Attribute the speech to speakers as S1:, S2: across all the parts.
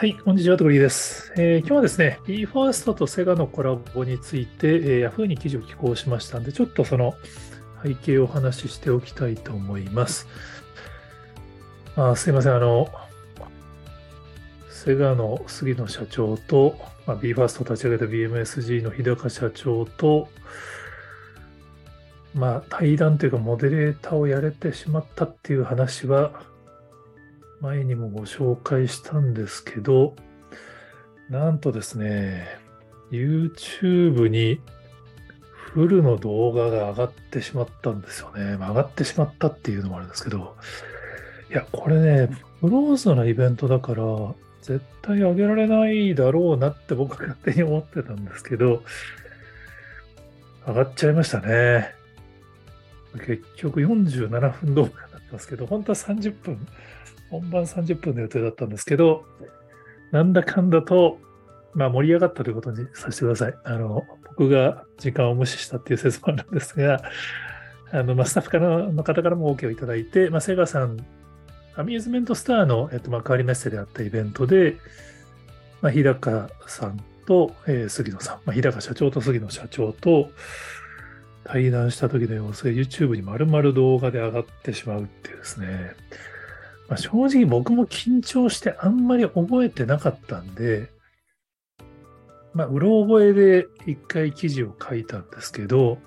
S1: はい、こんにちは、トグリーです、えー、今日はですね、BE:FIRST とセガのコラボについて、えー、Yahoo に記事を寄稿しましたので、ちょっとその背景をお話ししておきたいと思います。あすいません、あの、セガの杉野社長と、まあ、BE:FIRST を立ち上げた BMSG の日高社長と、まあ、対談というか、モデレーターをやれてしまったっていう話は、前にもご紹介したんですけど、なんとですね、YouTube にフルの動画が上がってしまったんですよね。ま、上がってしまったっていうのもあるんですけど、いや、これね、クローズなイベントだから、絶対上げられないだろうなって僕は勝手に思ってたんですけど、上がっちゃいましたね。結局47分動画になってますけど、本当は30分本番30分の予定だったんですけど、なんだかんだと、まあ盛り上がったということにさせてください。あの、僕が時間を無視したっていう説もあるんですが、あの、まあ、スタッフからの方からも OK をいただいて、まあ、セガさん、アミューズメントスターの、えっと、幕張メッセであったイベントで、まあ、日高さんと、えー、杉野さん、まあ、日高社長と杉野社長と対談した時の様子が YouTube に丸々動画で上がってしまうっていうですね、まあ、正直僕も緊張してあんまり覚えてなかったんで、まあ、うろ覚えで一回記事を書いたんですけど、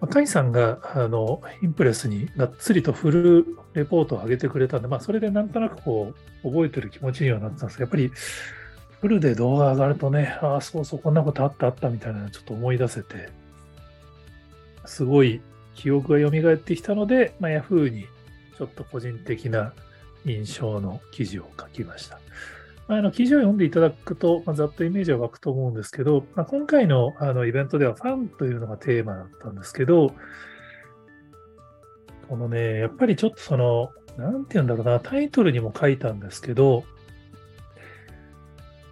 S1: まあ、カイさんがあのインプレスにがっつりとフルレポートを上げてくれたんで、まあ、それでなんとなくこう覚えてる気持ちにはなってたんですけど、やっぱりフルで動画上がるとね、ああ、そうそう、こんなことあったあったみたいなのちょっと思い出せて、すごい記憶が蘇ってきたので、まあ、Yahoo にちょっと個人的な印象の記事を書きました。あの記事を読んでいただくと、まあ、ざっとイメージは湧くと思うんですけど、まあ、今回のあのイベントではファンというのがテーマだったんですけど、このね、やっぱりちょっとその、なんて言うんだろうな、タイトルにも書いたんですけど、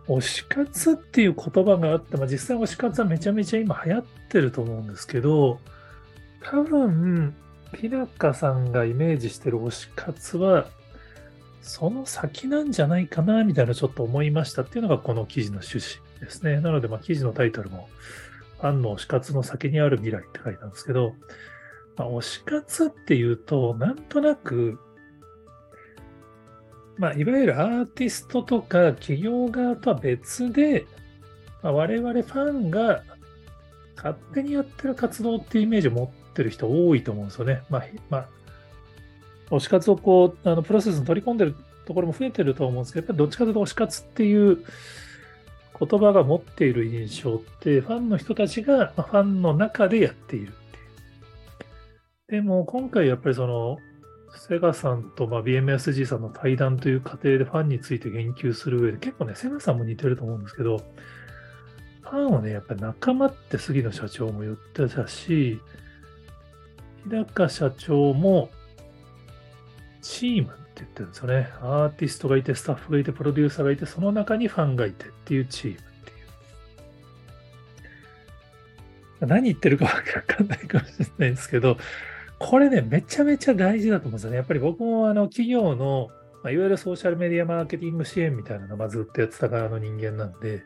S1: 推し活っていう言葉があって、まあ、実際推し活はめちゃめちゃ今流行ってると思うんですけど、多分、ピラカさんがイメージしてる推し活は、その先なんじゃないかな、みたいなちょっと思いましたっていうのがこの記事の趣旨ですね。なので、まあ、記事のタイトルも、ファンの推し活の先にある未来って書いたんですけど、まあ、推し活っていうと、なんとなく、まあ、いわゆるアーティストとか企業側とは別で、まあ、我々ファンが勝手にやってる活動っていうイメージを持ってる人多いと思うんですよね。まあ、まあ、推し活をこう、あのプロセスに取り込んでるところも増えてると思うんですけど、やっぱりどっちかというと推し活っていう言葉が持っている印象って、ファンの人たちがファンの中でやっているっていう。でも今回やっぱりその、セガさんとま BMSG さんの対談という過程でファンについて言及する上で結構ね、セガさんも似てると思うんですけど、ファンはね、やっぱり仲間って杉野社長も言ってたし、日高社長もチームって言ってるんですよね。アーティストがいて、スタッフがいて、プロデューサーがいて、その中にファンがいてっていうチームっていう。何言ってるかわかんないかもしれないですけど、これね、めちゃめちゃ大事だと思うんですよね。やっぱり僕もあの企業の、まあ、いわゆるソーシャルメディアマーケティング支援みたいなのをずっとやってた側の人間なんで、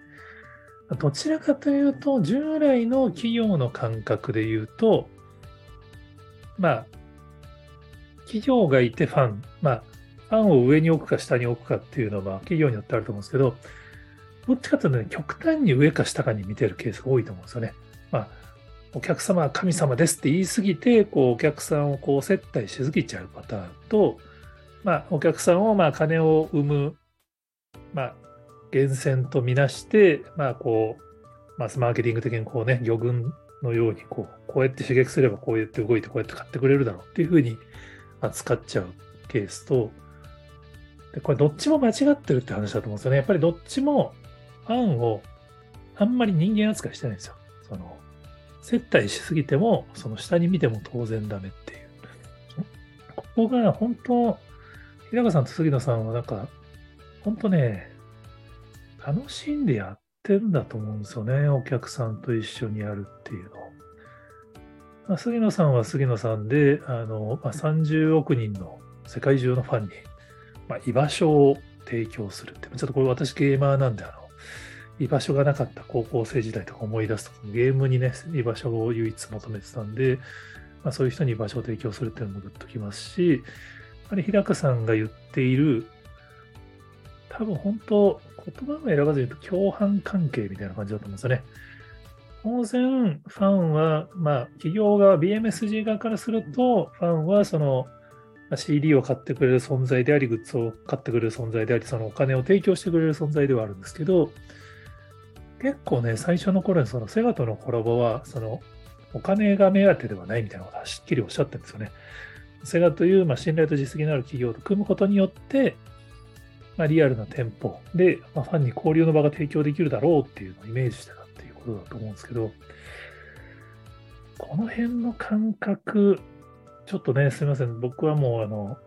S1: どちらかというと、従来の企業の感覚で言うと、まあ、企業がいてファン、まあ、ファンを上に置くか下に置くかっていうのは、企業によってあると思うんですけど、どっちかというとね、極端に上か下かに見てるケースが多いと思うんですよね。まあ、お客様は神様ですって言い過ぎて、こう、お客さんをこう接待しすぎちゃうパターンと、まあ、お客さんをまあ金を生む、まあ、源泉とみなして、まあ、こう、マスマーケティング的にこうね、魚群のようにこう、こうやって刺激すればこうやって動いてこうやって買ってくれるだろうっていうふうに扱っちゃうケースと、でこれどっちも間違ってるって話だと思うんですよね。やっぱりどっちもファンをあんまり人間扱いしてないんですよ。その、接待しすぎても、その下に見ても当然ダメっていう。ここが本当、日高さんと杉野さんはなんか、本当ね、楽しんでやってるんだと思うんですよね。お客さんと一緒にやるっていうの。まあ、杉野さんは杉野さんで、あのまあ、30億人の世界中のファンに、まあ、居場所を提供するって、ちょっとこれ私ゲーマーなんで、あの、居場所がなかった高校生時代とか思い出すと、ゲームにね、居場所を唯一求めてたんで、まあ、そういう人に居場所を提供するっていうのもグッときますし、やっぱり日高さんが言っている、多分本当、言葉を選ばず言うと共犯関係みたいな感じだと思うんですよね。当然、ファンは、まあ、企業側、BMSG 側からすると、ファンはその CD を買ってくれる存在であり、グッズを買ってくれる存在であり、そのお金を提供してくれる存在ではあるんですけど、結構ね、最初の頃にそのセガとのコラボは、そのお金が目当てではないみたいなことはしっきりおっしゃってるんですよね。セガという、まあ、信頼と実績のある企業と組むことによって、まあ、リアルな店舗で、まあ、ファンに交流の場が提供できるだろうっていうのをイメージしてたっていうことだと思うんですけど、この辺の感覚、ちょっとね、すみません。僕はもう、あの、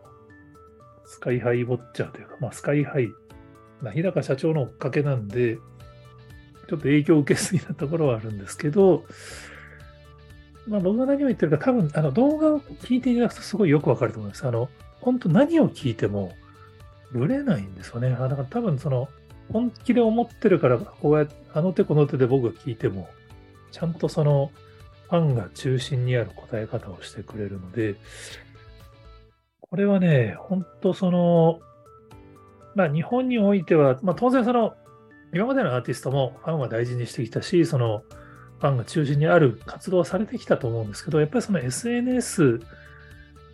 S1: スカイハイウォッチャーというか、まあ、スカイハイ、まあ、日高社長の追っかけなんで、ちょっと影響を受けすぎなところはあるんですけど、まあ、僕が何を言ってるか、多分あの動画を聞いていただくとすごいよくわかると思います。あの本当何を聞いてもぶれないんですよね。だから多分その本気で思ってるから、こうやってあの手この手で僕が聞いても、ちゃんとそのファンが中心にある答え方をしてくれるので、これはね、本当その、まあ日本においては、まあ当然その今までのアーティストもファンは大事にしてきたし、そのファンが中心にある活動をされてきたと思うんですけど、やっぱりその SNS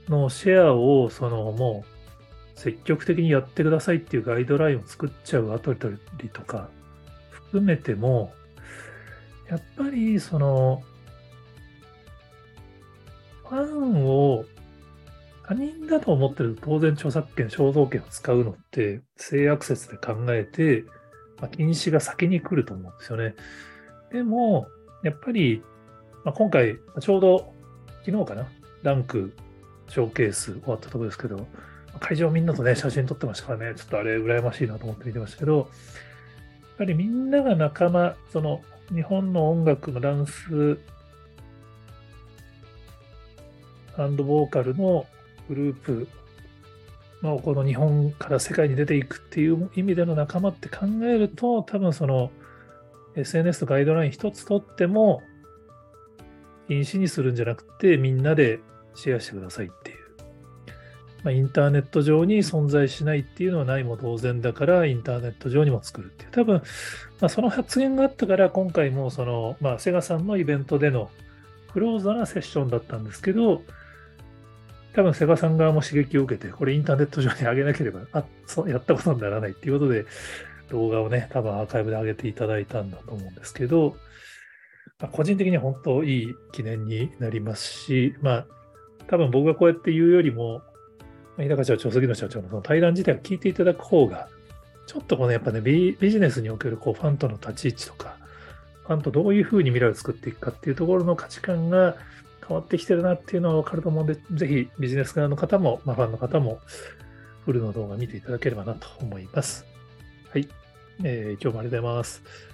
S1: のシェアをそのもう積極的にやってくださいっていうガイドラインを作っちゃうアトリとか含めても、やっぱりそのファンを他人だと思ってると当然著作権、肖像権を使うのって性悪説で考えて、まあ、禁止が先に来ると思うんですよね。でも、やっぱり、まあ、今回、ちょうど昨日かな、ランクショーケース終わったところですけど、会場みんなとね、写真撮ってましたからね、ちょっとあれ羨ましいなと思って見てましたけど、やっぱりみんなが仲間、その日本の音楽のダンスアンドボーカルのグループまあ、この日本から世界に出ていくっていう意味での仲間って考えると、多分その SNS とガイドライン一つとっても、禁止にするんじゃなくて、みんなでシェアしてください。まあ、インターネット上に存在しないっていうのはないも同然だから、インターネット上にも作るっていう。多分、まあ、その発言があったから、今回もその、まあ、セガさんのイベントでのクローズなセッションだったんですけど、多分セガさん側も刺激を受けて、これインターネット上に上げなければ、あそうやったことにならないっていうことで、動画をね、多分アーカイブで上げていただいたんだと思うんですけど、まあ、個人的には本当いい記念になりますし、まあ、多分僕がこうやって言うよりも、日高社長、杉野社長のその対談自体を聞いていただく方が、ちょっとこのやっぱねビ、ジネスにおけるこうファンとの立ち位置とか、ファンとどういうふうに未来を作っていくかっていうところの価値観が変わってきてるなっていうのはわかると思うんで、ぜひビジネス側の方も、まあ、ファンの方も、フルの動画見ていただければなと思います。はい。えー、今日もありがとうございます。